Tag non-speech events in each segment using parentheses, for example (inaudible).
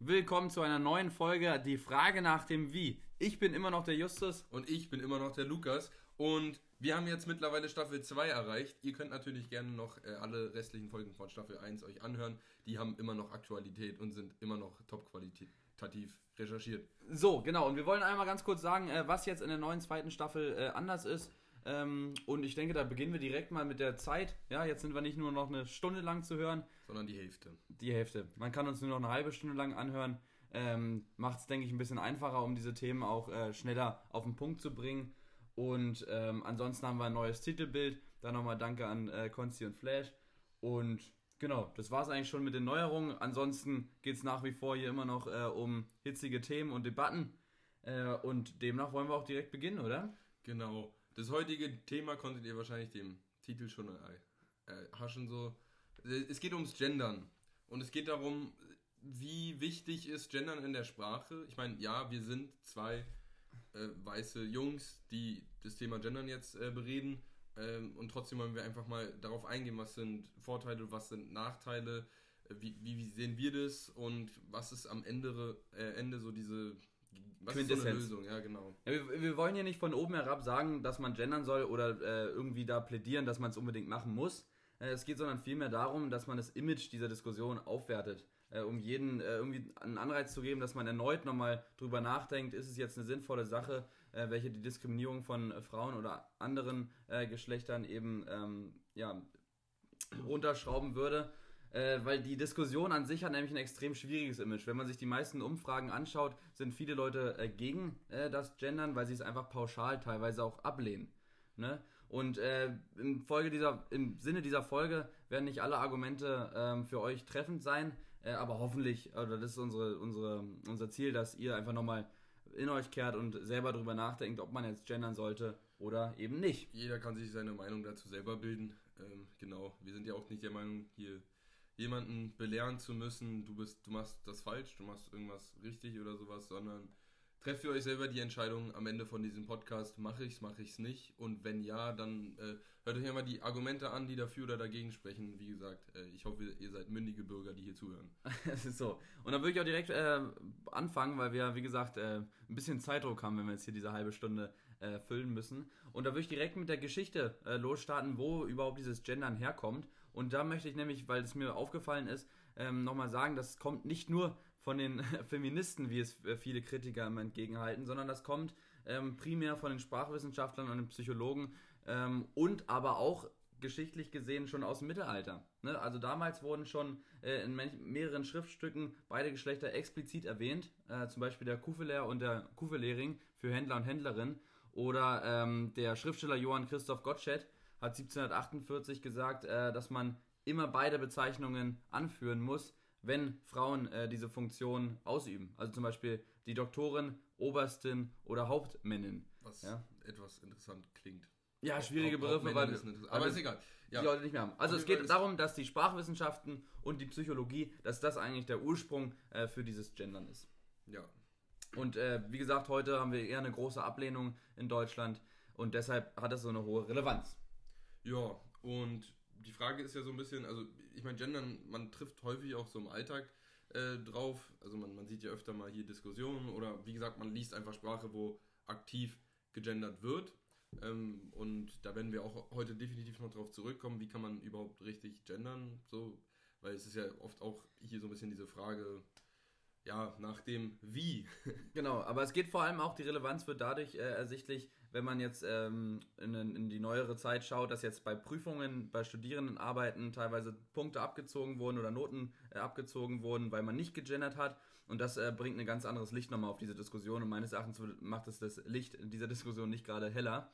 Willkommen zu einer neuen Folge, die Frage nach dem Wie. Ich bin immer noch der Justus. Und ich bin immer noch der Lukas. Und wir haben jetzt mittlerweile Staffel 2 erreicht. Ihr könnt natürlich gerne noch äh, alle restlichen Folgen von Staffel 1 euch anhören. Die haben immer noch Aktualität und sind immer noch top-qualitativ recherchiert. So, genau. Und wir wollen einmal ganz kurz sagen, äh, was jetzt in der neuen zweiten Staffel äh, anders ist. Ähm, und ich denke, da beginnen wir direkt mal mit der Zeit. Ja, jetzt sind wir nicht nur noch eine Stunde lang zu hören. Sondern die Hälfte. Die Hälfte. Man kann uns nur noch eine halbe Stunde lang anhören. Ähm, Macht es, denke ich, ein bisschen einfacher, um diese Themen auch äh, schneller auf den Punkt zu bringen. Und ähm, ansonsten haben wir ein neues Titelbild. Dann nochmal Danke an äh, Konsti und Flash. Und genau, das war es eigentlich schon mit den Neuerungen. Ansonsten geht es nach wie vor hier immer noch äh, um hitzige Themen und Debatten. Äh, und demnach wollen wir auch direkt beginnen, oder? Genau. Das heutige Thema konntet ihr wahrscheinlich dem Titel schon äh, haschen so. Es geht ums Gendern. Und es geht darum, wie wichtig ist Gendern in der Sprache. Ich meine, ja, wir sind zwei äh, weiße Jungs, die das Thema Gendern jetzt äh, bereden. Ähm, und trotzdem wollen wir einfach mal darauf eingehen, was sind Vorteile, was sind Nachteile, äh, wie, wie, sehen wir das und was ist am Ende, äh, Ende so diese was ist so eine Lösung, ja, genau. Ja, wir, wir, wollen ja nicht von oben herab sagen, dass man gendern soll oder äh, irgendwie da plädieren, dass man es unbedingt machen muss. Äh, es geht sondern vielmehr darum, dass man das Image dieser Diskussion aufwertet. Äh, um jeden äh, irgendwie einen Anreiz zu geben, dass man erneut nochmal drüber nachdenkt, ist es jetzt eine sinnvolle Sache, äh, welche die Diskriminierung von äh, Frauen oder anderen Geschlechtern eben ähm, ja, (clears throat) runterschrauben würde äh, weil die Diskussion an sich hat nämlich ein extrem schwieriges Image. Wenn man sich die meisten Umfragen anschaut, sind viele Leute äh, gegen äh, das Gendern, weil sie es einfach pauschal teilweise auch ablehnen. Ne? Und äh, in Folge dieser, im Sinne dieser Folge werden nicht alle Argumente ähm, für euch treffend sein, äh, aber hoffentlich, oder das ist unsere, unsere, unser Ziel, dass ihr einfach nochmal in euch kehrt und selber darüber nachdenkt, ob man jetzt gendern sollte oder eben nicht. Jeder kann sich seine Meinung dazu selber bilden. Ähm, genau, wir sind ja auch nicht der Meinung, hier jemanden belehren zu müssen, du bist, du machst das falsch, du machst irgendwas richtig oder sowas, sondern trefft ihr euch selber die Entscheidung am Ende von diesem Podcast, mache ich es, mache ich es nicht. Und wenn ja, dann äh, hört euch einmal die Argumente an, die dafür oder dagegen sprechen. Wie gesagt, äh, ich hoffe, ihr seid mündige Bürger, die hier zuhören. (laughs) Es ist so. Und dann würde ich auch direkt äh, anfangen, weil wir, wie gesagt, äh, ein bisschen Zeitdruck haben, wenn wir jetzt hier diese halbe Stunde äh, füllen müssen. Und da würde ich direkt mit der Geschichte äh, losstarten, wo überhaupt dieses Gendern herkommt. Und da möchte ich nämlich, weil es mir aufgefallen ist, ähm, nochmal sagen, das kommt nicht nur von den (laughs) Feministen, wie es äh, viele Kritiker immer entgegenhalten, sondern das kommt ähm, primär von den Sprachwissenschaftlern und den Psychologen ähm, und aber auch geschichtlich gesehen schon aus dem Mittelalter. Ne? Also damals wurden schon äh, in mehreren Schriftstücken beide Geschlechter explizit erwähnt, äh, zum Beispiel der Kufeler und der Kufelering für Händler und Händlerin oder ähm, der Schriftsteller Johann Christoph Gottsched hat 1748 gesagt, äh, dass man immer beide Bezeichnungen anführen muss, wenn Frauen äh, diese Funktion ausüben. Also zum Beispiel die Doktorin, Oberstin oder Hauptmännin. Was ja? etwas interessant klingt. Ja, schwierige Begriffe, weil ist aber ist egal. Ja. Die Leute nicht mehr haben. Also es geht darum, dass die Sprachwissenschaften und die Psychologie, dass das eigentlich der Ursprung äh, für dieses Gendern ist. Ja. Und äh, wie gesagt, heute haben wir eher eine große Ablehnung in Deutschland und deshalb hat es so eine hohe Relevanz. Ja, und die Frage ist ja so ein bisschen, also ich meine, Gendern, man trifft häufig auch so im Alltag äh, drauf. Also man, man sieht ja öfter mal hier Diskussionen oder wie gesagt, man liest einfach Sprache, wo aktiv gegendert wird. Ähm, und da werden wir auch heute definitiv noch drauf zurückkommen, wie kann man überhaupt richtig gendern, so, weil es ist ja oft auch hier so ein bisschen diese Frage, ja, nach dem Wie. (laughs) genau, aber es geht vor allem auch, die Relevanz wird dadurch äh, ersichtlich, wenn man jetzt ähm, in, in, die neuere Zeit schaut, dass jetzt bei Prüfungen, bei Studierendenarbeiten teilweise Punkte abgezogen wurden oder Noten äh, abgezogen wurden, weil man nicht gegendert hat. Und das äh, bringt ein ganz anderes Licht nochmal auf diese Diskussion. Und meines Erachtens macht es das Licht dieser (laughs) Diskussion nicht gerade heller.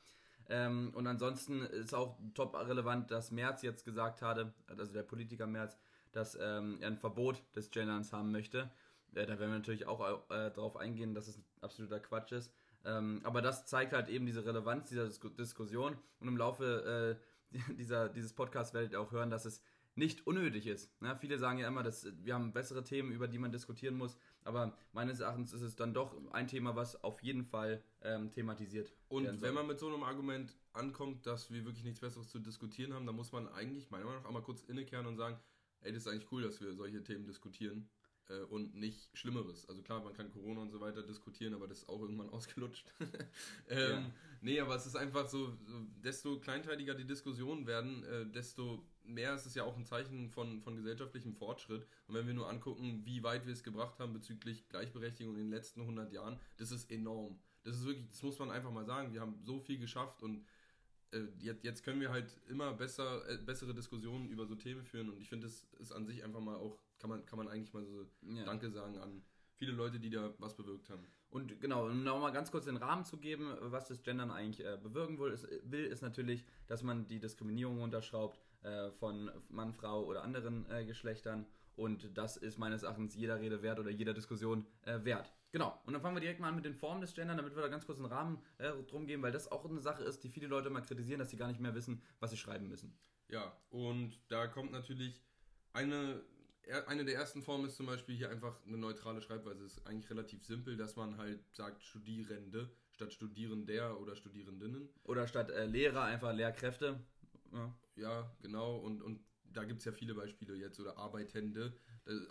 Ähm, und ansonsten ist auch top relevant, dass Merz jetzt gesagt hatte, also der Politiker Merz, dass ähm, er ein Verbot des Genderns haben möchte. Äh, da werden wir natürlich auch äh, darauf eingehen, dass es absoluter Quatsch ist. Ähm, aber das zeigt halt eben diese Relevanz dieser Dis Diskussion und im Laufe äh, (laughs) dieser, dieses Podcasts werdet ihr auch hören, dass es nicht unnötig ist. Ja, viele sagen ja immer, dass wir haben bessere Themen, über die man diskutieren muss, aber meines Erachtens ist es dann doch ein Thema, was auf jeden Fall ähm, thematisiert Und wenn man mit so einem Argument ankommt, dass wir wirklich nichts Besseres zu diskutieren haben, dann muss man eigentlich meiner Meinung nach einmal kurz innekehren und sagen, ey, das ist eigentlich cool, dass wir solche Themen diskutieren. Äh, und nicht Schlimmeres. Also klar, man kann Corona und so weiter diskutieren, aber das ist auch irgendwann (laughs) ausgelutscht. (laughs) ähm, ja. Nee, aber es ist einfach so, desto kleinteiliger die Diskussionen werden, äh, desto mehr ist es ja auch ein Zeichen von, von gesellschaftlichem Fortschritt. Und wenn wir nur angucken, wie weit wir es gebracht haben bezüglich Gleichberechtigung in den letzten 100 Jahren, das ist enorm. Das ist wirklich, das muss man einfach mal sagen. Wir haben so viel geschafft und jetzt, jetzt können wir halt immer besser, äh, bessere Diskussionen über so Themen führen. Und ich finde, das ist an sich einfach mal auch, kann man, kann man eigentlich mal so ja. Danke sagen an viele Leute, die da was bewirkt haben. Und genau, um nochmal ganz kurz den Rahmen zu geben, was das Gendern eigentlich äh, bewirken will ist, will, ist natürlich, dass man die Diskriminierung unterschraubt äh, von Mann, Frau oder anderen äh, Geschlechtern. Und das ist meines Erachtens jeder Rede wert oder jeder Diskussion äh, wert. Genau, und dann fangen wir direkt mal an mit den Formen des Gendern, damit wir da ganz kurz einen Rahmen äh, drum geben, weil das auch eine Sache ist, die viele Leute mal kritisieren, dass sie gar nicht mehr wissen, was sie schreiben müssen. Ja, und da kommt natürlich eine, eine der ersten Formen ist zum Beispiel hier einfach eine neutrale Schreibweise. Es ist eigentlich relativ simpel, dass man halt sagt Studierende statt Studierender oder Studierendinnen. Oder statt äh, Lehrer einfach Lehrkräfte. Ja, ja genau, und, und da gibt es ja viele Beispiele jetzt, oder Arbeitende,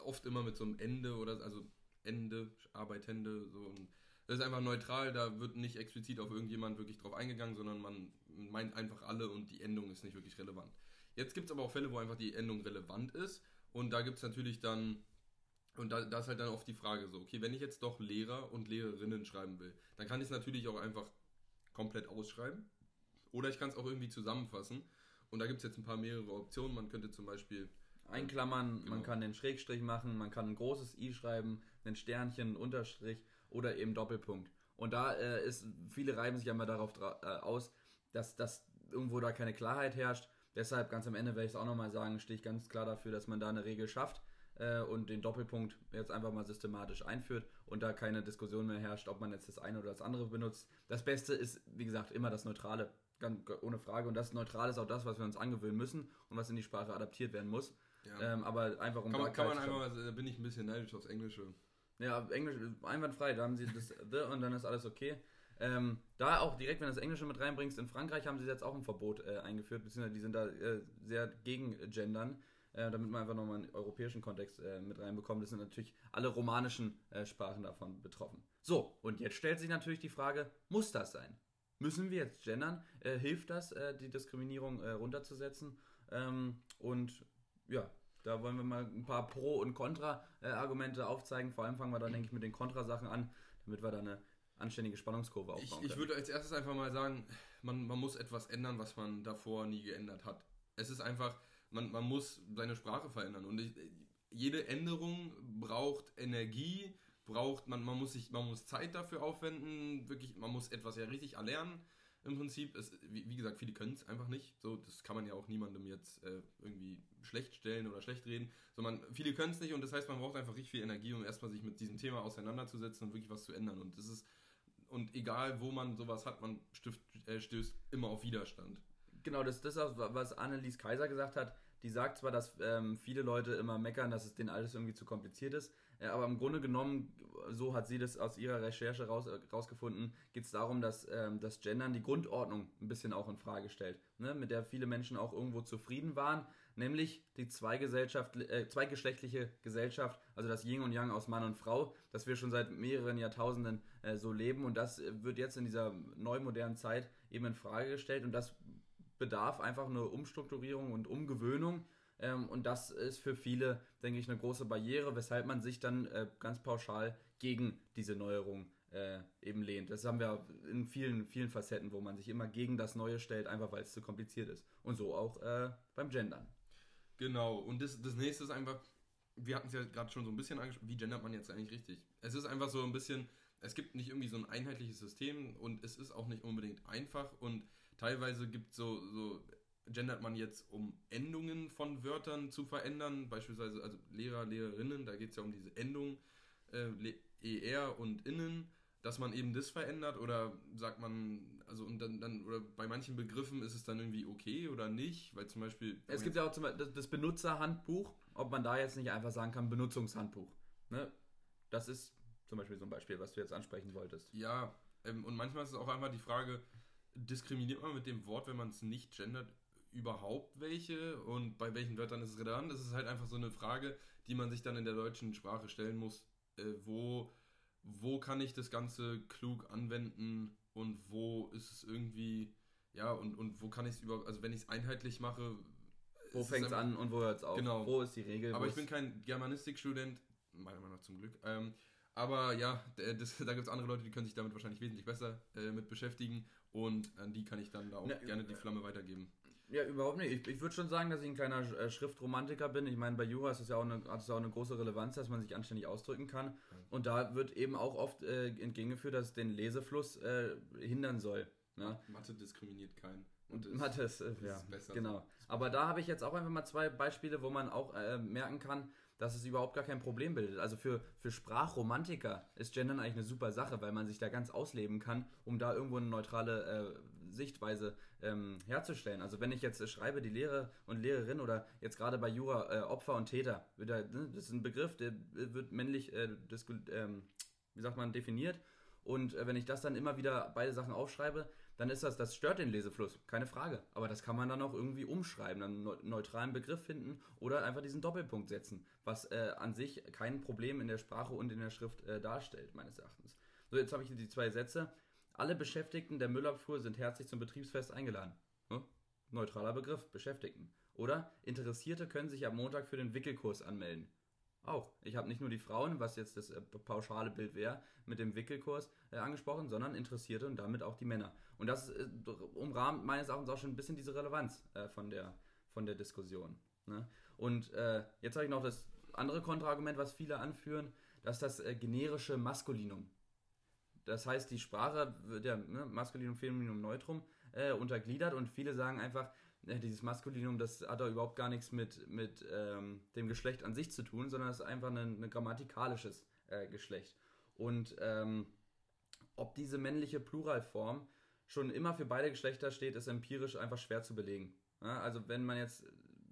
oft immer mit so einem Ende oder also Ende, Arbeitende, so. Und das ist einfach neutral, da wird nicht explizit auf irgendjemand wirklich drauf eingegangen, sondern man meint einfach alle und die Endung ist nicht wirklich relevant. Jetzt gibt es aber auch Fälle, wo einfach die Endung relevant ist und da gibt es natürlich dann, und da, da ist halt dann oft die Frage so, okay, wenn ich jetzt doch Lehrer und Lehrerinnen schreiben will, dann kann ich es natürlich auch einfach komplett ausschreiben oder ich kann es auch irgendwie zusammenfassen und da gibt es jetzt ein paar mehrere Optionen. Man könnte zum Beispiel einklammern, genau. man kann den Schrägstrich machen, man kann ein großes i schreiben, ein Sternchen, ein Unterstrich oder eben Doppelpunkt. Und da äh, ist, viele reiben sich ja mal darauf äh, aus, dass, dass irgendwo da keine Klarheit herrscht. Deshalb ganz am Ende werde ich es auch nochmal sagen, stehe ich ganz klar dafür, dass man da eine Regel schafft äh, und den Doppelpunkt jetzt einfach mal systematisch einführt und da keine Diskussion mehr herrscht, ob man jetzt das eine oder das andere benutzt. Das Beste ist, wie gesagt, immer das Neutrale, ganz ohne Frage. Und das Neutrale ist auch das, was wir uns angewöhnen müssen und was in die Sprache adaptiert werden muss. Ja. Ähm, aber einfach um kann man, kann man einfach, da bin ich ein bisschen neidisch aufs Englische. Ja, Englisch einwandfrei, da haben sie das (laughs) The und dann ist alles okay. Ähm, da auch direkt, wenn du das Englische mit reinbringst, in Frankreich haben sie jetzt auch ein Verbot äh, eingeführt, beziehungsweise die sind da äh, sehr gegen Gendern, äh, damit man einfach nochmal einen europäischen Kontext äh, mit reinbekommt. Das sind natürlich alle romanischen äh, Sprachen davon betroffen. So, und jetzt stellt sich natürlich die Frage, muss das sein? Müssen wir jetzt gendern? Äh, hilft das, die Diskriminierung runterzusetzen? Ähm, und ja, da wollen wir mal ein paar Pro- und Kontra-Argumente aufzeigen. Vor allem fangen wir dann, denke ich, mit den Kontrasachen an, damit wir da eine anständige Spannungskurve aufbauen. Ich, ich würde als erstes einfach mal sagen, man, man muss etwas ändern, was man davor nie geändert hat. Es ist einfach, man, man muss seine Sprache verändern. Und ich, jede Änderung braucht Energie, braucht, man, man, muss sich, man muss Zeit dafür aufwenden, wirklich, man muss etwas ja richtig erlernen im Prinzip. Es, wie, wie, gesagt, viele können es einfach nicht. So, das kann man ja auch niemandem jetzt äh, irgendwie schlecht stellen oder schlecht reden. Sondern viele können es nicht und das heißt, man braucht einfach richtig viel Energie, um erstmal sich mit diesem Thema auseinanderzusetzen und wirklich was zu ändern. Und das ist, und egal wo man sowas hat, man stift, äh, stößt immer auf Widerstand. Genau, das ist das, was Annelies Kaiser gesagt hat. Die sagt zwar, dass ähm, viele Leute immer meckern, dass es denen alles irgendwie zu kompliziert ist, äh, aber im Grunde genommen, so hat sie das aus ihrer Recherche raus, äh, rausgefunden, geht es darum, dass ähm, das Gendern die Grundordnung ein bisschen auch in Frage stellt, ne? mit der viele Menschen auch irgendwo zufrieden waren, nämlich die zweigesellschaft, äh, zweigeschlechtliche Gesellschaft, also das Yin und Yang aus Mann und Frau, das wir schon seit mehreren Jahrtausenden äh, so leben und das wird jetzt in dieser neumodernen Zeit eben in Frage gestellt und das bedarf einfach eine Umstrukturierung und Umgewöhnung ähm, und das ist für viele, denke ich, eine große Barriere, weshalb man sich dann äh, ganz pauschal gegen diese Neuerung äh, eben lehnt. Das haben wir in vielen, vielen Facetten, wo man sich immer gegen das Neue stellt, einfach weil es zu kompliziert ist. Und so auch äh, beim Gendern. Genau, und das, das nächste ist einfach, wir hatten es ja gerade schon so ein bisschen angesprochen, wie gendert man jetzt eigentlich richtig? Es ist einfach so ein bisschen, es gibt nicht irgendwie so ein einheitliches System und es ist auch nicht unbedingt einfach und teilweise gibt es so, so, gendert man jetzt, um Endungen von Wörtern zu verändern, beispielsweise also Lehrer, Lehrerinnen, da geht es ja um diese Endung, äh, ER und Innen, dass man eben das verändert oder sagt man, also und dann, dann oder bei manchen Begriffen ist es dann irgendwie okay oder nicht, weil zum Beispiel. Es gibt ja auch zum Beispiel das Benutzerhandbuch, ob man da jetzt nicht einfach sagen kann, Benutzungshandbuch. Ne? Das ist zum Beispiel so ein Beispiel, was du jetzt ansprechen wolltest. Ja, ähm, und manchmal ist es auch einfach die Frage, diskriminiert man mit dem Wort, wenn man es nicht gendert, überhaupt welche und bei welchen Wörtern ist es relevant? Das ist halt einfach so eine Frage, die man sich dann in der deutschen Sprache stellen muss. Äh, wo, wo kann ich das Ganze klug anwenden und wo ist es irgendwie, ja, und, und wo kann ich es überhaupt, also wenn ich es einheitlich mache. Wo fängt es an und wo hört es auf? Genau. Wo ist die Regel? Aber ich bin kein Germanistikstudent, meiner Meinung nach zum Glück. Ähm, aber ja, das, (laughs) da gibt es andere Leute, die können sich damit wahrscheinlich wesentlich besser äh, mit beschäftigen und an die kann ich dann da auch Ja, gerne die Flamme weitergeben. Ja, überhaupt nicht. Ich, ich würde schon sagen, dass ich ein kleiner äh, Schriftromantiker bin. Ich meine, bei Jura ist es ja auch eine, hat es ja auch eine große Relevanz, dass man sich anständig ausdrücken kann. Und da wird eben auch oft äh, entgegengeführt, dass es den Lesefluss äh, hindern soll. Ne? Mathe diskriminiert keinen. Und ist- Mathe ist, äh, ja, ist besser genau. so. Aber da habe ich jetzt auch einfach mal zwei Beispiele, wo man auch äh, merken kann, dass es überhaupt gar kein Problem bildet. Also für, für Sprachromantiker ist Gendern eigentlich eine super Sache, weil man sich da ganz ausleben kann, um da irgendwo eine neutrale äh, Sichtweise ähm, herzustellen. Also wenn ich jetzt äh, schreibe, die Lehrer und Lehrerin oder jetzt gerade bei Jura äh, Opfer und Täter, wird da, ne, das ist ein Begriff, der wird männlich, äh, disku- ähm, wie sagt man, definiert. Und äh, wenn ich das dann immer wieder beide Sachen aufschreibe, dann ist das, das stört den Lesefluss, keine Frage. Aber das kann man dann auch irgendwie umschreiben, einen neu- neutralen Begriff finden oder einfach diesen Doppelpunkt setzen, was äh, an sich kein Problem in der Sprache und in der Schrift äh, darstellt, meines Erachtens. So, jetzt habe ich die zwei Sätze. Alle Beschäftigten der Müllabfuhr sind herzlich zum Betriebsfest eingeladen. Hm? Neutraler Begriff, Beschäftigten. Oder Interessierte können sich am Montag für den Wickelkurs anmelden. Auch. Ich habe nicht nur die Frauen, was jetzt das äh, pauschale Bild wäre, mit dem Wickelkurs äh, angesprochen, sondern Interessierte und damit auch die Männer. Und das äh, umrahmt meines Erachtens auch schon ein bisschen diese Relevanz äh, von, der, von der Diskussion. Ne? Und äh, jetzt habe ich noch das andere Kontraargument, was viele anführen, das ist das äh, generische Maskulinum. Das heißt, die Sprache wird ja ne, Maskulinum, Femininum, Neutrum untergliedert und viele sagen einfach, dieses Maskulinum, das hat doch überhaupt gar nichts mit, mit ähm, dem Geschlecht an sich zu tun, sondern es ist einfach ein, ein grammatikalisches äh, Geschlecht. Und ähm, ob diese männliche Pluralform schon immer für beide Geschlechter steht, ist empirisch einfach schwer zu belegen. Ja, also wenn man jetzt,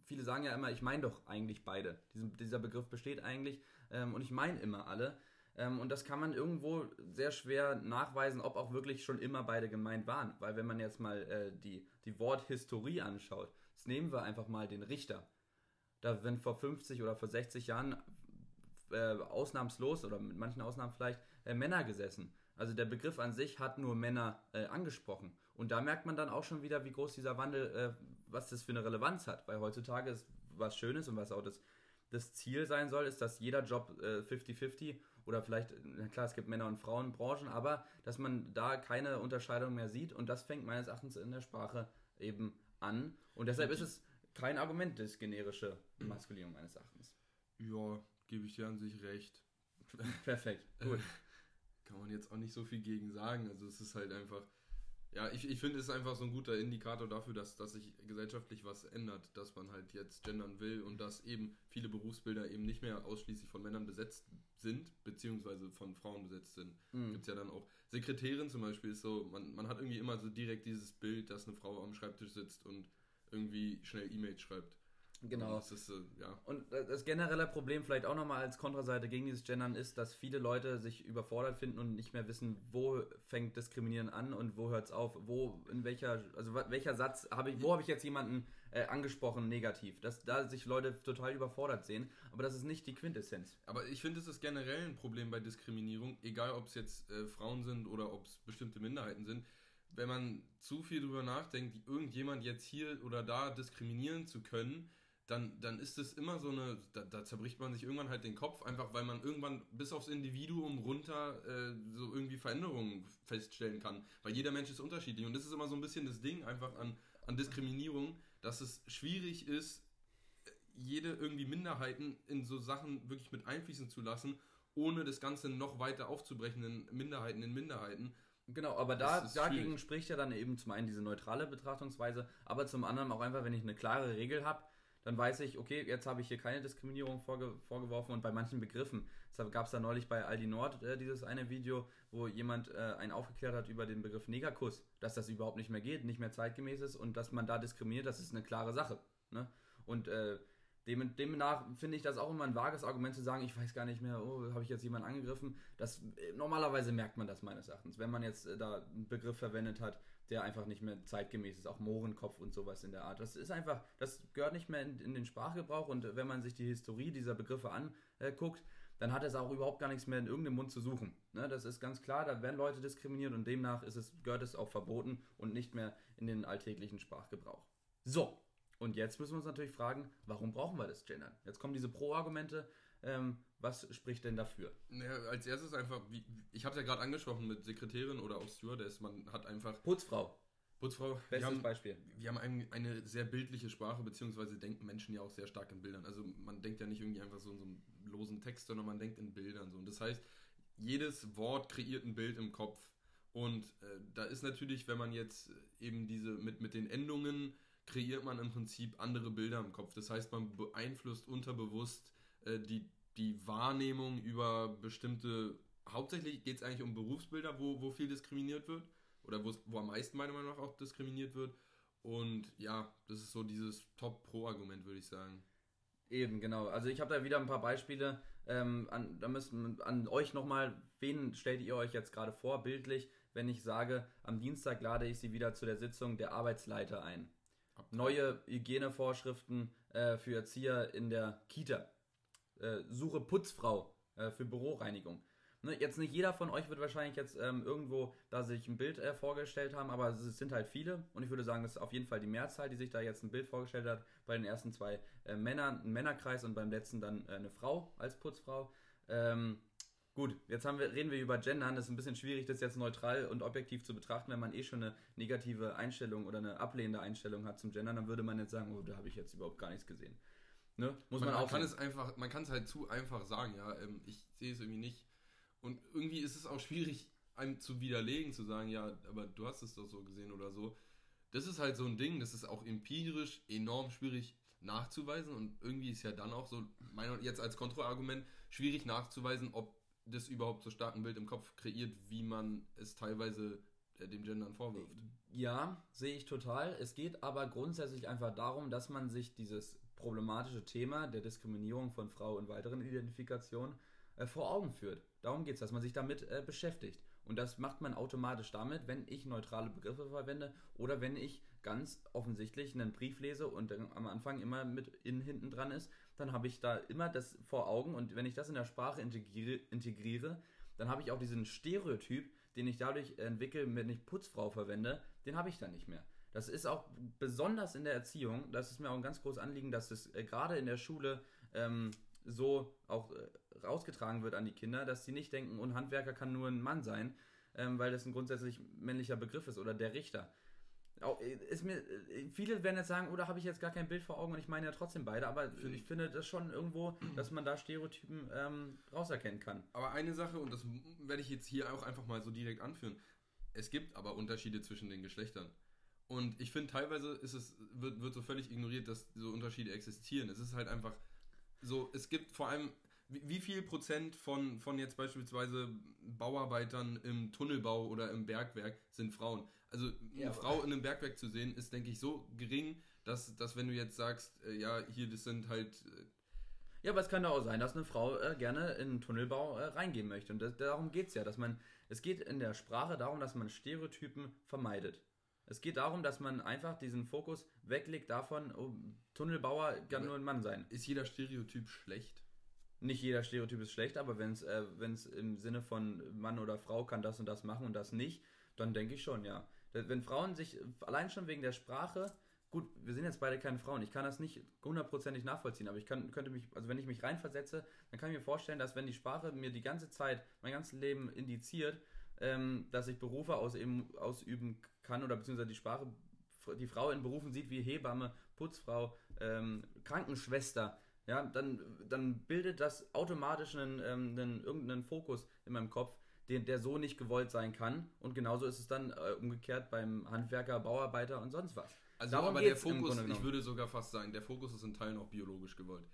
viele sagen ja immer, ich meine doch eigentlich beide. Diesen, dieser Begriff besteht eigentlich ähm, und ich meine immer alle. Ähm, und das kann man irgendwo sehr schwer nachweisen, ob auch wirklich schon immer beide gemeint waren. Weil wenn man jetzt mal äh, die, die Worthistorie anschaut, jetzt nehmen wir einfach mal den Richter. Da, wenn vor 50 oder vor 60 Jahren äh, ausnahmslos oder mit manchen Ausnahmen vielleicht äh, Männer gesessen. Also der Begriff an sich hat nur Männer äh, angesprochen. Und da merkt man dann auch schon wieder, wie groß dieser Wandel, äh, was das für eine Relevanz hat. Weil heutzutage ist was Schönes und was auch das, das Ziel sein soll, ist, dass jeder Job äh, 50-50 oder vielleicht, na klar, es gibt Männer- und Frauenbranchen, aber dass man da keine Unterscheidung mehr sieht und das fängt meines Erachtens in der Sprache eben an. Und deshalb ist es kein Argument, das generische Maskulinum meines Erachtens. Ja, gebe ich dir an sich recht. (laughs) Perfekt, gut. Kann man jetzt auch nicht so viel gegen sagen. Also es ist halt einfach. Ja, ich, ich finde, es ist einfach so ein guter Indikator dafür, dass, dass sich gesellschaftlich was ändert, dass man halt jetzt gendern will und dass eben viele Berufsbilder eben nicht mehr ausschließlich von Männern besetzt sind, beziehungsweise von Frauen besetzt sind. Mhm. Gibt es ja dann auch. Sekretärin zum Beispiel ist so, man, man hat irgendwie immer so direkt dieses Bild, dass eine Frau am Schreibtisch sitzt und irgendwie schnell E-Mails schreibt. Genau. Und das ist, äh, ja. Und äh, das generelle Problem vielleicht auch nochmal als Kontraseite gegen dieses Gendern ist, dass viele Leute sich überfordert finden und nicht mehr wissen, wo fängt Diskriminieren an und wo hört es auf, wo, in welcher, also welcher Satz habe ich, wo habe ich jetzt jemanden äh, angesprochen negativ, dass da sich Leute total überfordert sehen, aber das ist nicht die Quintessenz. Aber ich finde, es ist generell ein Problem bei Diskriminierung, egal ob es jetzt äh, Frauen sind oder ob es bestimmte Minderheiten sind. Wenn man zu viel drüber nachdenkt, irgendjemand jetzt hier oder da diskriminieren zu können, dann, dann ist es immer so eine, da, da zerbricht man sich irgendwann halt den Kopf, einfach weil man irgendwann bis aufs Individuum runter äh, so irgendwie Veränderungen feststellen kann. Weil jeder Mensch ist unterschiedlich und das ist immer so ein bisschen das Ding einfach an, an Diskriminierung, dass es schwierig ist, jede irgendwie Minderheiten in so Sachen wirklich mit einfließen zu lassen, ohne das Ganze noch weiter aufzubrechen in Minderheiten in Minderheiten. Genau, aber da, dagegen schwierig. spricht ja dann eben zum einen diese neutrale Betrachtungsweise, aber zum anderen auch einfach, wenn ich eine klare Regel habe, dann weiß ich, okay, jetzt habe ich hier keine Diskriminierung vorge vorgeworfen und bei manchen Begriffen, deshalb gab es da neulich bei Aldi Nord äh, dieses eine Video, wo jemand äh, einen aufgeklärt hat über den Begriff Negerkuss, dass das überhaupt nicht mehr geht, nicht mehr zeitgemäß ist und dass man da diskriminiert, das ist eine klare Sache. Ne? Und äh, Dem, demnach finde ich das auch immer ein vages Argument zu sagen, ich weiß gar nicht mehr, oh, habe ich jetzt jemanden angegriffen. Das, äh, normalerweise merkt man das meines Erachtens, wenn man jetzt äh, da einen Begriff verwendet hat, der einfach nicht mehr zeitgemäß ist, auch Mohrenkopf und sowas in der Art. Das ist einfach, das gehört nicht mehr in, in den Sprachgebrauch und wenn man sich die Historie dieser Begriffe anguckt, dann hat es auch überhaupt gar nichts mehr in irgendeinem Mund zu suchen. Ne, das ist ganz klar, da werden Leute diskriminiert und demnach ist es, gehört es auch verboten und nicht mehr in den alltäglichen Sprachgebrauch. So, und jetzt müssen wir uns natürlich fragen, warum brauchen wir das Gendern? Jetzt kommen diese Pro-Argumente. Ähm, was spricht denn dafür? Naja, als erstes einfach, wie, ich habe es ja gerade angesprochen mit Sekretärin oder auch Stewardess, man hat einfach... Putzfrau. Putzfrau. Bestes wir haben, Beispiel. Wir haben ein, eine sehr bildliche Sprache, beziehungsweise denken Menschen ja auch sehr stark in Bildern. Also man denkt ja nicht irgendwie einfach so in so einem losen Text, sondern man denkt in Bildern so. Und das heißt, jedes Wort kreiert ein Bild im Kopf. Und äh, da ist natürlich, wenn man jetzt eben diese mit, mit den Endungen kreiert man im Prinzip andere Bilder im Kopf. Das heißt, man beeinflusst unterbewusst äh, die, die Wahrnehmung über bestimmte, hauptsächlich geht es eigentlich um Berufsbilder, wo, wo viel diskriminiert wird oder wo am meisten meiner Meinung nach auch diskriminiert wird. Und ja, das ist so dieses Top-Pro-Argument, würde ich sagen. Eben, genau. Also ich habe da wieder ein paar Beispiele. Ähm, an, da müssen an euch nochmal, wen stellt ihr euch jetzt gerade vor, bildlich, wenn ich sage, am Dienstag lade ich sie wieder zu der Sitzung der Arbeitsleiter ein neue Hygienevorschriften äh, für Erzieher in der Kita. Äh, suche Putzfrau äh, für Büroreinigung. Ne, jetzt nicht jeder von euch wird wahrscheinlich jetzt ähm, irgendwo da sich ein Bild äh, vorgestellt haben, aber es sind halt viele und ich würde sagen, das ist auf jeden Fall die Mehrzahl, die sich da jetzt ein Bild vorgestellt hat. Bei den ersten zwei äh, Männern ein Männerkreis und beim letzten dann äh, eine Frau als Putzfrau. Ähm, Gut, jetzt wir, reden wir über Gendern. Das ist ein bisschen schwierig, das jetzt neutral und objektiv zu betrachten. Wenn man eh schon eine negative Einstellung oder eine ablehnende Einstellung hat zum Gendern, dann würde man jetzt sagen, oh, da habe ich jetzt überhaupt gar nichts gesehen. Ne? Muss man, man, man kann es einfach, man kann es halt zu einfach sagen, ja, ähm, ich sehe es irgendwie nicht. Und irgendwie ist es auch schwierig, einem zu widerlegen, zu sagen, ja, aber du hast es doch so gesehen oder so. Das ist halt so ein Ding, das ist auch empirisch enorm schwierig nachzuweisen und irgendwie ist ja dann auch so, mein, jetzt als Kontrollargument, schwierig nachzuweisen, ob das überhaupt so stark ein Bild im Kopf kreiert, wie man es teilweise äh, dem Gendern vorwirft. Ja, sehe ich total. Es geht aber grundsätzlich einfach darum, dass man sich dieses problematische Thema der Diskriminierung von Frau und weiteren Identifikationen äh, vor Augen führt. Darum geht es, dass man sich damit äh, beschäftigt. Und das macht man automatisch damit, wenn ich neutrale Begriffe verwende oder wenn ich ganz offensichtlich einen Brief lese und am Anfang immer mit in hinten dran ist, dann habe ich da immer das vor Augen und wenn ich das in der Sprache integriere, integriere dann habe ich auch diesen Stereotyp, den ich dadurch entwickle, wenn ich Putzfrau verwende, den habe ich dann nicht mehr. Das ist auch besonders in der Erziehung, das ist mir auch ein ganz großes Anliegen, dass es äh, gerade in der Schule ähm, so auch äh, rausgetragen wird an die Kinder, dass sie nicht denken, ein Handwerker kann nur ein Mann sein, ähm, weil das ein grundsätzlich männlicher Begriff ist oder der Richter. Äh, ist mir, äh, viele werden jetzt sagen, oder oh, habe ich jetzt gar kein Bild vor Augen und ich meine ja trotzdem beide, aber ich finde das schon irgendwo, dass man da Stereotypen ähm, rauserkennen kann. Aber eine Sache, und das werde ich jetzt hier auch einfach mal so direkt anführen, es gibt aber Unterschiede zwischen den Geschlechtern. Und ich finde, teilweise ist es, wird, wird so völlig ignoriert, dass so Unterschiede existieren. Es ist halt einfach so, es gibt vor allem, wie, wie viel Prozent von, von jetzt beispielsweise Bauarbeitern im Tunnelbau oder im Bergwerk sind Frauen? Also eine ja, Frau in einem Bergwerk zu sehen, ist, denke ich, so gering, dass, dass wenn du jetzt sagst, äh, ja, hier, das sind halt. Äh, ja, aber es kann ja auch sein, dass eine Frau äh, gerne in den Tunnelbau äh, reingehen möchte. Und das, darum geht es ja, dass man. Es geht in der Sprache darum, dass man Stereotypen vermeidet. Es geht darum, dass man einfach diesen Fokus weglegt davon, oh, Tunnelbauer kann aber nur ein Mann sein. Ist jeder Stereotyp schlecht? Nicht jeder Stereotyp ist schlecht, aber wenn es äh, im Sinne von Mann oder Frau kann das und das machen und das nicht, dann denke ich schon, ja. Wenn Frauen sich allein schon wegen der Sprache, gut, wir sind jetzt beide keine Frauen, ich kann das nicht hundertprozentig nachvollziehen, aber ich kann, könnte mich, also wenn ich mich reinversetze, dann kann ich mir vorstellen, dass wenn die Sprache mir die ganze Zeit, mein ganzes Leben indiziert, ähm, dass ich Berufe aus, eben, ausüben kann oder beziehungsweise die Sprache, die Frau in Berufen sieht wie Hebamme, Putzfrau, ähm, Krankenschwester, ja, dann, dann bildet das automatisch einen, ähm, einen, irgendeinen Fokus in meinem Kopf, den, der so nicht gewollt sein kann. Und genauso ist es dann äh, umgekehrt beim Handwerker, Bauarbeiter und sonst was. Also Darum aber der Fokus, ich würde sogar fast sagen, der Fokus ist in Teilen auch biologisch gewollt.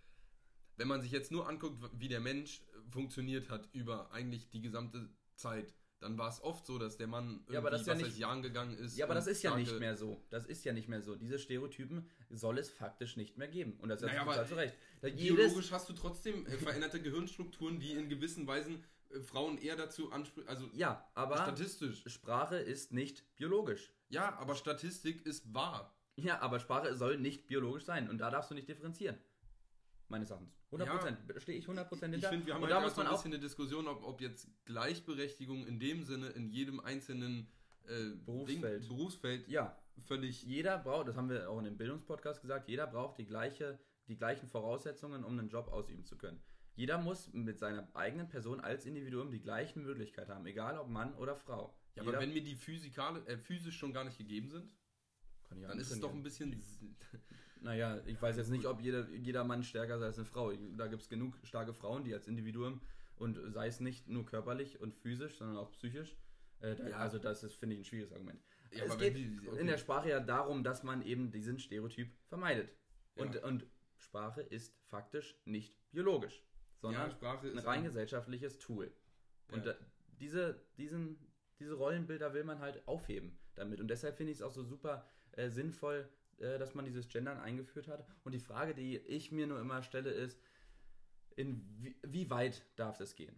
Wenn man sich jetzt nur anguckt, wie der Mensch funktioniert hat über eigentlich die gesamte Zeit, dann war es oft so, dass der Mann irgendwie Ja, aber das ja nicht- Jahren gegangen ist. Ja, aber das ist ja nicht mehr so. Das ist ja nicht mehr so. Diese Stereotypen soll es faktisch nicht mehr geben. Und das ist Naja, total zu Recht. Biologisch hast du trotzdem äh, veränderte Gehirnstrukturen, die in gewissen Weisen äh, Frauen eher dazu ansprechen. Also ja, aber statistisch. Sprache ist nicht biologisch. Ja, aber Statistik ist wahr. Ja, aber Sprache soll nicht biologisch sein. Und da darfst du nicht differenzieren. Meines Erachtens. 100%. Stehe ich 100% Ich hinter. finde, wir haben und halt da muss so ein man auch bisschen eine Diskussion, ob, ob jetzt Gleichberechtigung in dem Sinne in jedem einzelnen äh, Berufsfeld. Ding, Berufsfeld Ja, völlig. jeder braucht, das haben wir auch in dem Bildungspodcast gesagt, jeder braucht die, gleiche, die gleichen Voraussetzungen, um einen Job ausüben zu können. Jeder muss mit seiner eigenen Person als Individuum die gleichen Möglichkeiten haben, egal ob Mann oder Frau. Ja, jeder, aber wenn mir die physikale, äh, physisch schon gar nicht gegeben sind, ich dann ist es doch ein bisschen. (laughs) Naja, ich weiß jetzt nicht, ob jeder, jeder Mann stärker ist als eine Frau. Da gibt es genug starke Frauen, die als Individuum und sei es nicht nur körperlich und physisch, sondern auch psychisch. Äh, da, Ja. Also das ist, finde ich, ein schwieriges Argument. Ja, es geht die- okay. in der Sprache ja darum, dass man eben diesen Stereotyp vermeidet. Und, Ja. und Sprache ist faktisch nicht biologisch, sondern ein rein gesellschaftliches Tool. Und da, diese, diesen, diese Rollenbilder will man halt aufheben damit. Und deshalb finde ich es auch so super äh, sinnvoll, äh, dass man dieses Gendern eingeführt hat. Und die Frage, die ich mir nur immer stelle, ist, in wie, wie weit darf es gehen?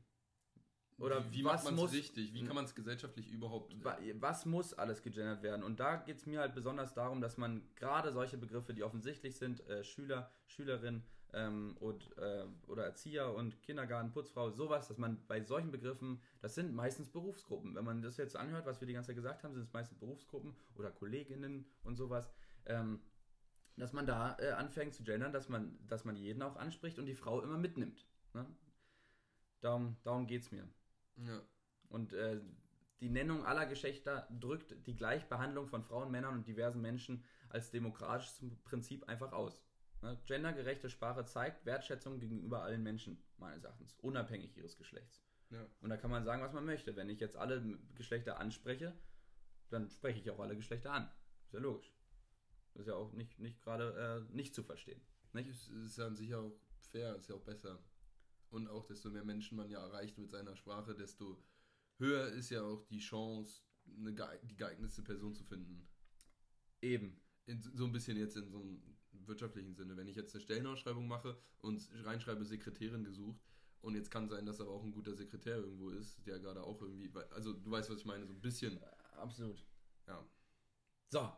Oder wie, wie was macht man es richtig? Wie kann man es gesellschaftlich überhaupt. Wa- Was muss alles gegendert werden? Und da geht es mir halt besonders darum, dass man gerade solche Begriffe, die offensichtlich sind, äh, Schüler, Schülerin ähm, und, äh, oder Erzieher und Kindergarten, Putzfrau, sowas, dass man bei solchen Begriffen, das sind meistens Berufsgruppen. Wenn man das jetzt anhört, was wir die ganze Zeit gesagt haben, sind es meistens Berufsgruppen oder Kolleginnen und sowas. Ähm, dass man da äh, anfängt zu gendern, dass man, dass man jeden auch anspricht und die Frau immer mitnimmt. Ne? Darum, darum geht es mir. ja. Und äh, die Nennung aller Geschlechter drückt die Gleichbehandlung von Frauen, Männern und diversen Menschen als demokratisches Prinzip einfach aus. Ne? Gendergerechte Sprache zeigt Wertschätzung gegenüber allen Menschen, meines Erachtens, unabhängig ihres Geschlechts. Ja. Und da kann man sagen, was man möchte. Wenn ich jetzt alle Geschlechter anspreche, dann spreche ich auch alle Geschlechter an. Ist ja logisch. Das ist ja auch nicht, nicht gerade äh, nicht zu verstehen. Nicht? Es ist ja an sich auch fair, ist ja auch besser. Und auch desto mehr Menschen man ja erreicht mit seiner Sprache, desto höher ist ja auch die Chance, eine geeig- die geeignetste Person zu finden. Eben. In, so ein bisschen jetzt in so einem wirtschaftlichen Sinne. Wenn ich jetzt eine Stellenausschreibung mache und reinschreibe Sekretärin gesucht und jetzt kann sein, dass aber auch ein guter Sekretär irgendwo ist, der gerade auch irgendwie, also du weißt, was ich meine, so ein bisschen, Absolut. ja. So,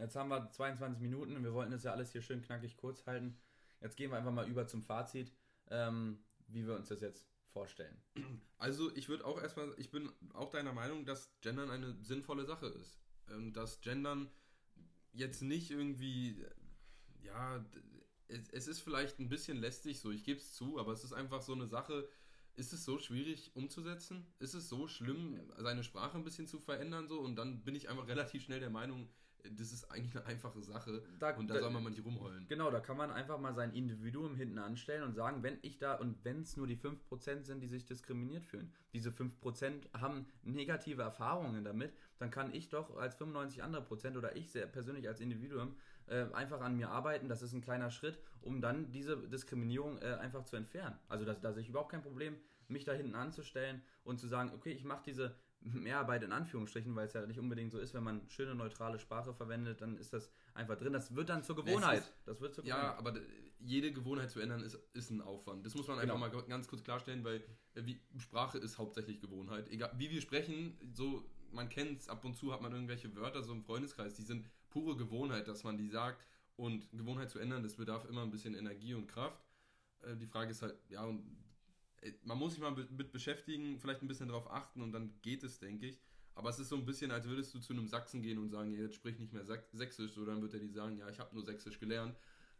jetzt haben wir 22 Minuten und wir wollten das ja alles hier schön knackig kurz halten. Jetzt gehen wir einfach mal über zum Fazit, ähm, wie wir uns das jetzt vorstellen. Also ich würde auch erstmal, ich bin auch deiner Meinung, dass Gendern eine sinnvolle Sache ist. Ähm, dass Gendern jetzt nicht irgendwie, ja, es, es ist vielleicht ein bisschen lästig so, ich gebe es zu, aber es ist einfach so eine Sache, ist es so schwierig umzusetzen? Ist es so schlimm, seine Sprache ein bisschen zu verändern so? Und dann bin ich einfach relativ schnell der Meinung, das ist eigentlich eine einfache Sache Da- und da, da- soll man mal nicht rumheulen. Genau, da kann man einfach mal sein Individuum hinten anstellen und sagen, wenn ich da und wenn es nur die 5% sind, die sich diskriminiert fühlen, diese 5% haben negative Erfahrungen damit, dann kann ich doch als 95 andere Prozent oder ich sehr persönlich als Individuum äh, einfach an mir arbeiten. Das ist ein kleiner Schritt, um dann diese Diskriminierung äh, einfach zu entfernen. Also da, da sehe ich überhaupt kein Problem, mich da hinten anzustellen und zu sagen, okay, ich mache diese Mehrarbeit in Anführungsstrichen, weil es ja nicht unbedingt so ist, wenn man schöne neutrale Sprache verwendet, dann ist das einfach drin. Das wird dann zur Gewohnheit. ist- das wird zur Ja, aber jede Gewohnheit zu ändern ist, ist ein Aufwand. Das muss man einfach Genau. mal ganz kurz klarstellen, weil äh, wie, Sprache ist hauptsächlich Gewohnheit. Egal, wie wir sprechen, so man kennt es, ab und zu hat man irgendwelche Wörter so im Freundeskreis, die sind pure Gewohnheit, dass man die sagt. Und Gewohnheit zu ändern, das bedarf immer ein bisschen Energie und Kraft. Äh, die Frage ist halt, ja, und man muss sich mal mit, beschäftigen, vielleicht ein bisschen darauf achten und dann geht es, denke ich. Aber es ist so ein bisschen, als würdest du zu einem Sachsen gehen und sagen, jetzt sprich nicht mehr Sächsisch, so dann wird er dir sagen, ja, ich habe nur Sächsisch gelernt.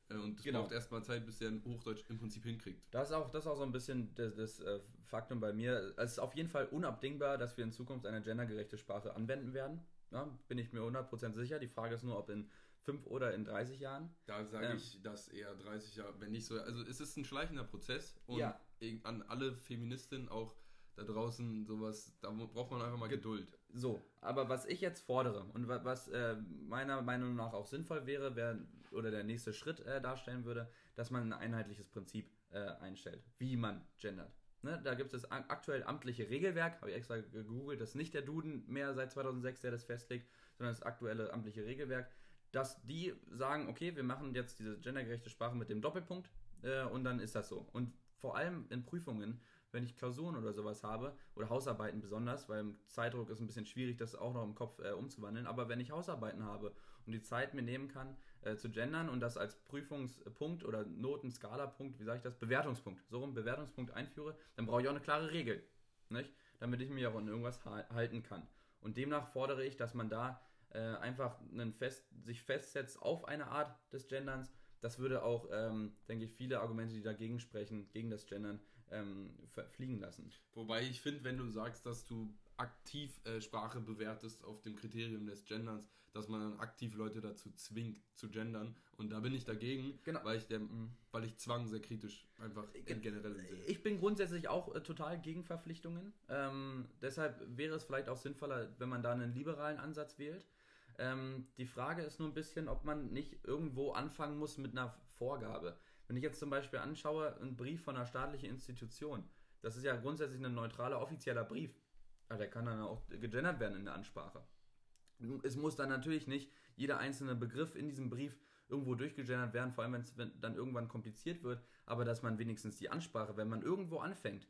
Äh, Und es Genau. braucht erstmal Zeit, bis der ein Hochdeutsch im Prinzip hinkriegt. Das ist auch, das ist auch so ein bisschen das, das äh, Faktum bei mir. Es ist auf jeden Fall unabdingbar, dass wir in Zukunft eine gendergerechte Sprache anwenden werden. Ja, bin ich mir 100% sicher. Die Frage ist nur, ob in 5 oder in 30 Jahren. Da sage Ja. ich, dass eher 30 Jahre, wenn nicht so, also es ist ein schleichender Prozess und Ja. an alle Feministinnen auch da draußen sowas, da braucht man einfach mal Ge- Geduld. So, aber was ich jetzt fordere und wa- was äh, meiner Meinung nach auch sinnvoll wäre, wär, oder der nächste Schritt äh, darstellen würde, dass man ein einheitliches Prinzip äh, einstellt, wie man gendert. Ne, da gibt es das aktuell amtliche Regelwerk, habe ich extra gegoogelt, das ist nicht der Duden mehr seit 2006, der das festlegt, sondern das aktuelle amtliche Regelwerk, dass die sagen, okay, wir machen jetzt diese gendergerechte Sprache mit dem Doppelpunkt äh, und dann ist das so. Und vor allem in Prüfungen, wenn ich Klausuren oder sowas habe, oder Hausarbeiten besonders, weil im Zeitdruck ist ein bisschen schwierig, das auch noch im Kopf äh, umzuwandeln, aber wenn ich Hausarbeiten habe und die Zeit mir nehmen kann, äh, zu gendern und das als Prüfungspunkt oder Notenskalapunkt, wie sage ich das, Bewertungspunkt, so rum Bewertungspunkt einführe, dann brauche ich auch eine klare Regel, nicht? damit ich mich auch an irgendwas halten kann. Und demnach fordere ich, dass man da äh, einfach einen fest, sich festsetzt auf eine Art des Genderns. Das würde auch, ähm, denke ich, viele Argumente, die dagegen sprechen, gegen das Gendern, ähm, fliegen lassen. Wobei ich finde, wenn du sagst, dass du aktiv äh, Sprache bewertest auf dem Kriterium des Genderns, dass man dann aktiv Leute dazu zwingt zu gendern. Und da bin ich dagegen, genau. weil, ich der, mhm. weil ich Zwang sehr kritisch einfach in generell sehe. Ich bin grundsätzlich auch äh, total gegen Verpflichtungen. Ähm, deshalb wäre es vielleicht auch sinnvoller, wenn man da einen liberalen Ansatz wählt. Ähm, die Frage ist nur ein bisschen, ob man nicht irgendwo anfangen muss mit einer Vorgabe. Wenn ich jetzt zum Beispiel anschaue, einen Brief von einer staatlichen Institution, das ist ja grundsätzlich ein neutraler offizieller Brief. Ja, der kann dann auch gegendert werden in der Ansprache. Es muss dann natürlich nicht jeder einzelne Begriff in diesem Brief irgendwo durchgegendert werden, vor allem wenn es dann irgendwann kompliziert wird, aber dass man wenigstens die Ansprache, wenn man irgendwo anfängt,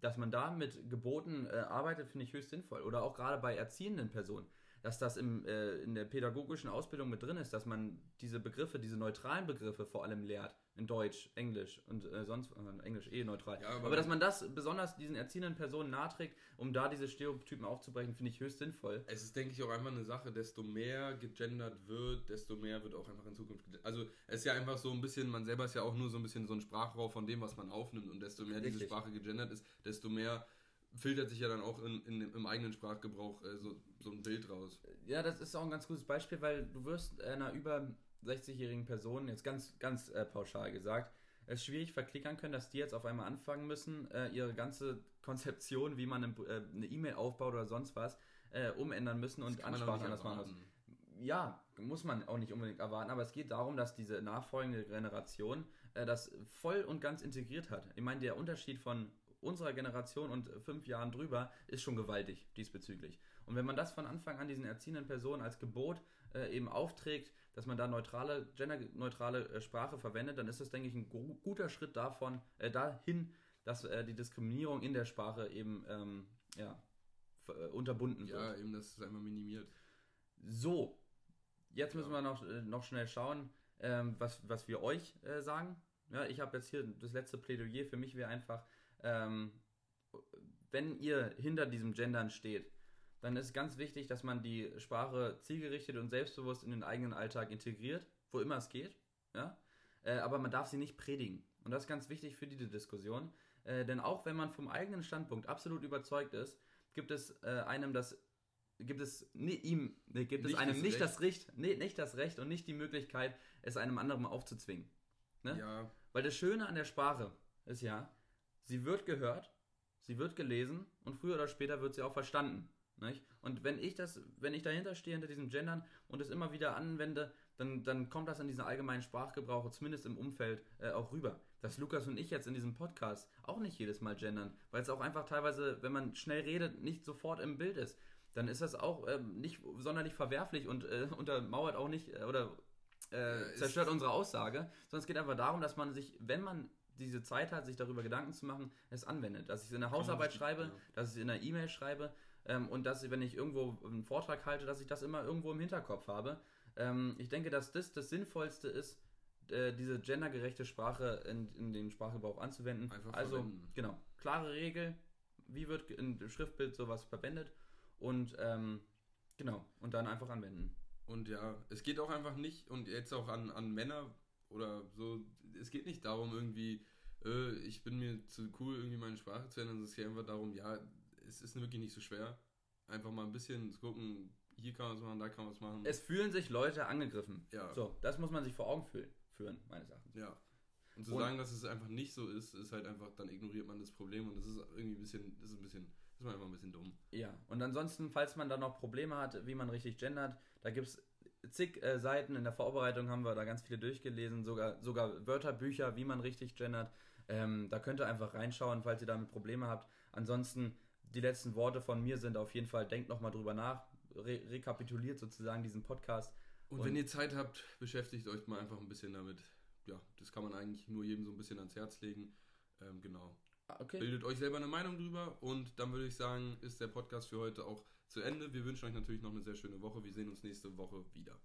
dass man da mit Geboten äh, arbeitet, finde ich höchst sinnvoll. Oder auch gerade bei erziehenden Personen dass das im, äh, in der pädagogischen Ausbildung mit drin ist, dass man diese Begriffe, diese neutralen Begriffe vor allem lehrt. In Deutsch, Englisch und äh, sonst, äh, Englisch eh neutral. Ja, aber, aber, dass man das besonders diesen erziehenden Personen nahträgt, um da diese Stereotypen aufzubrechen, finde ich höchst sinnvoll. Es ist, denke ich, auch einfach eine Sache, desto mehr gegendert wird, desto mehr wird auch einfach in Zukunft. Also es ist ja einfach so ein bisschen, man selber ist ja auch nur so ein bisschen so ein Sprachrohr von dem, was man aufnimmt und desto mehr Richtig. diese Sprache gegendert ist, desto mehr filtert sich ja dann auch in, in, im eigenen Sprachgebrauch äh, so, so ein Bild raus. Ja, das ist auch ein ganz gutes Beispiel, weil du wirst einer über 60-jährigen Person, jetzt ganz, ganz äh, pauschal gesagt, es schwierig verklickern können, dass die jetzt auf einmal anfangen müssen, äh, ihre ganze Konzeption, wie man eine äh, E-Mail aufbaut oder sonst was, äh, umändern müssen und Ansprachen anders machen müssen. Ja, muss man auch nicht unbedingt erwarten, aber es geht darum, dass diese nachfolgende Generation äh, das voll und ganz integriert hat. Ich meine, der Unterschied von unserer Generation und fünf Jahren drüber ist schon gewaltig diesbezüglich. Und wenn man das von Anfang an diesen erziehenden Personen als Gebot äh, eben aufträgt, dass man da neutrale, genderneutrale äh, Sprache verwendet, dann ist das, denke ich, ein guter Schritt davon, äh, dahin, dass äh, die Diskriminierung in der Sprache eben ähm, ja, äh, unterbunden wird. Ja, eben, dass es einmal minimiert. So, jetzt müssen ja. wir noch, äh, noch schnell schauen, ähm, was, was wir euch sagen. Ja, ich habe jetzt hier das letzte Plädoyer. Für mich wäre einfach, ähm, wenn ihr hinter diesem Gendern steht, dann ist ganz wichtig, dass man die Sprache zielgerichtet und selbstbewusst in den eigenen Alltag integriert, wo immer es geht. Ja? Äh, aber man darf sie nicht predigen. Und das ist ganz wichtig für diese Diskussion. Äh, denn auch wenn man vom eigenen Standpunkt absolut überzeugt ist, gibt es äh, einem das gibt es nee, ihm nee, gibt nicht es einem das nicht Recht. das Recht nee, nicht das Recht und nicht die Möglichkeit es einem anderen aufzuzwingen ne? ja. weil das Schöne an der Sprache ist ja sie wird gehört, sie wird gelesen und früher oder später wird sie auch verstanden. Nicht? Und wenn ich das, wenn ich dahinter stehe, hinter diesem Gendern und es immer wieder anwende, dann, dann kommt das in diesen allgemeinen Sprachgebrauch, zumindest im Umfeld, äh, auch rüber. Dass Lukas und ich jetzt in diesem Podcast auch nicht jedes Mal gendern, weil es auch einfach teilweise, wenn man schnell redet, nicht sofort im Bild ist. Dann ist das auch äh, nicht sonderlich verwerflich und äh, (laughs) untermauert auch nicht äh, oder äh, zerstört unsere Aussage, sondern es geht einfach darum, dass man sich, wenn man diese Zeit hat, sich darüber Gedanken zu machen, es anwendet. Dass ich es in der Hausarbeit schreibe, ja. dass ich es in der E-Mail schreibe ähm, und dass, wenn ich irgendwo einen Vortrag halte, dass ich das immer irgendwo im Hinterkopf habe. Ähm, ich denke, dass das das Sinnvollste ist, äh, diese gendergerechte Sprache in, in den Sprachgebrauch anzuwenden. Einfach also, verwenden. genau, klare Regel, wie wird in Schriftbild sowas verwendet und ähm, genau, und dann einfach anwenden. Und ja, es geht auch einfach nicht, und jetzt auch an, an Männer oder so, es geht nicht darum, irgendwie, äh, ich bin mir zu cool, irgendwie meine Sprache zu ändern. Es geht einfach darum, ja, es ist wirklich nicht so schwer. Einfach mal ein bisschen zu gucken, hier kann man was machen, da kann man was machen. Es fühlen sich Leute angegriffen. Ja. So, das muss man sich vor Augen fühlen, führen, meines Erachtens. Ja. Und zu und sagen, dass es einfach nicht so ist, ist halt einfach, dann ignoriert man das Problem und das ist irgendwie ein bisschen, das ist ein bisschen, das ist man einfach ein bisschen dumm. Ja, und ansonsten, falls man da noch Probleme hat, wie man richtig gendert, da gibt es zig äh, Seiten. In der Vorbereitung haben wir da ganz viele durchgelesen, sogar, sogar Wörterbücher, wie man richtig gendert. Ähm, da könnt ihr einfach reinschauen, falls ihr damit Probleme habt. Ansonsten, die letzten Worte von mir sind auf jeden Fall, denkt nochmal drüber nach, re rekapituliert sozusagen diesen Podcast. Und, und wenn ihr Zeit habt, beschäftigt euch mal einfach ein bisschen damit. Ja, das kann man eigentlich nur jedem so ein bisschen ans Herz legen. Ähm, genau. Ah, okay. Bildet euch selber eine Meinung drüber und dann würde ich sagen, ist der Podcast für heute auch zu Ende. Wir wünschen euch natürlich noch eine sehr schöne Woche. Wir sehen uns nächste Woche wieder.